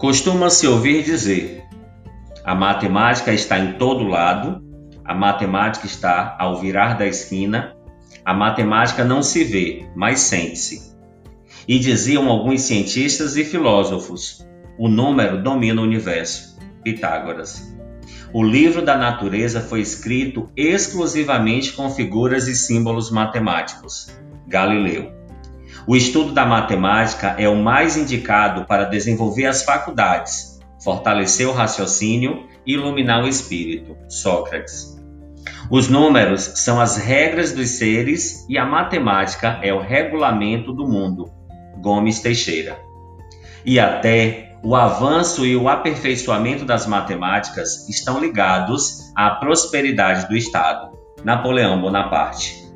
Costuma-se ouvir dizer: a matemática está em todo lado, a matemática está ao virar da esquina, a matemática não se vê, mas sente-se. E diziam alguns cientistas e filósofos: o número domina o universo. Pitágoras. O livro da natureza foi escrito exclusivamente com figuras e símbolos matemáticos. Galileu. O estudo da matemática é o mais indicado para desenvolver as faculdades, fortalecer o raciocínio e iluminar o espírito. Sócrates. Os números são as regras dos seres e a matemática é o regulamento do mundo. Gomes Teixeira. E até o avanço e o aperfeiçoamento das matemáticas estão ligados à prosperidade do Estado. Napoleão Bonaparte.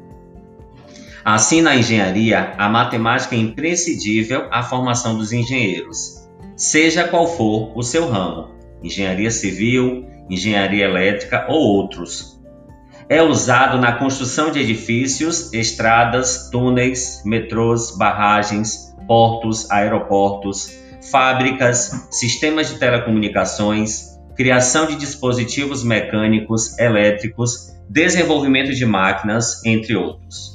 Assim, na engenharia, a matemática é imprescindível à formação dos engenheiros, seja qual for o seu ramo, engenharia civil, engenharia elétrica ou outros. É usado na construção de edifícios, estradas, túneis, metrôs, barragens, portos, aeroportos, fábricas, sistemas de telecomunicações, criação de dispositivos mecânicos, elétricos, desenvolvimento de máquinas, entre outros.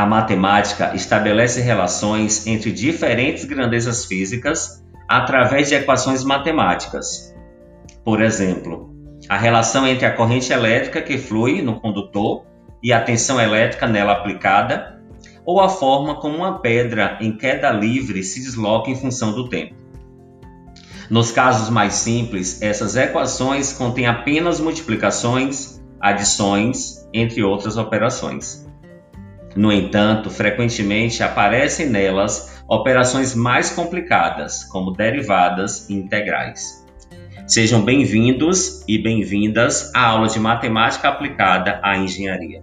A matemática estabelece relações entre diferentes grandezas físicas através de equações matemáticas. Por exemplo, a relação entre a corrente elétrica que flui no condutor e a tensão elétrica nela aplicada, ou a forma como uma pedra em queda livre se desloca em função do tempo. Nos casos mais simples, essas equações contêm apenas multiplicações, adições, entre outras operações. No entanto, frequentemente aparecem nelas operações mais complicadas, como derivadas e integrais. Sejam bem-vindos e bem-vindas à aula de matemática aplicada à engenharia.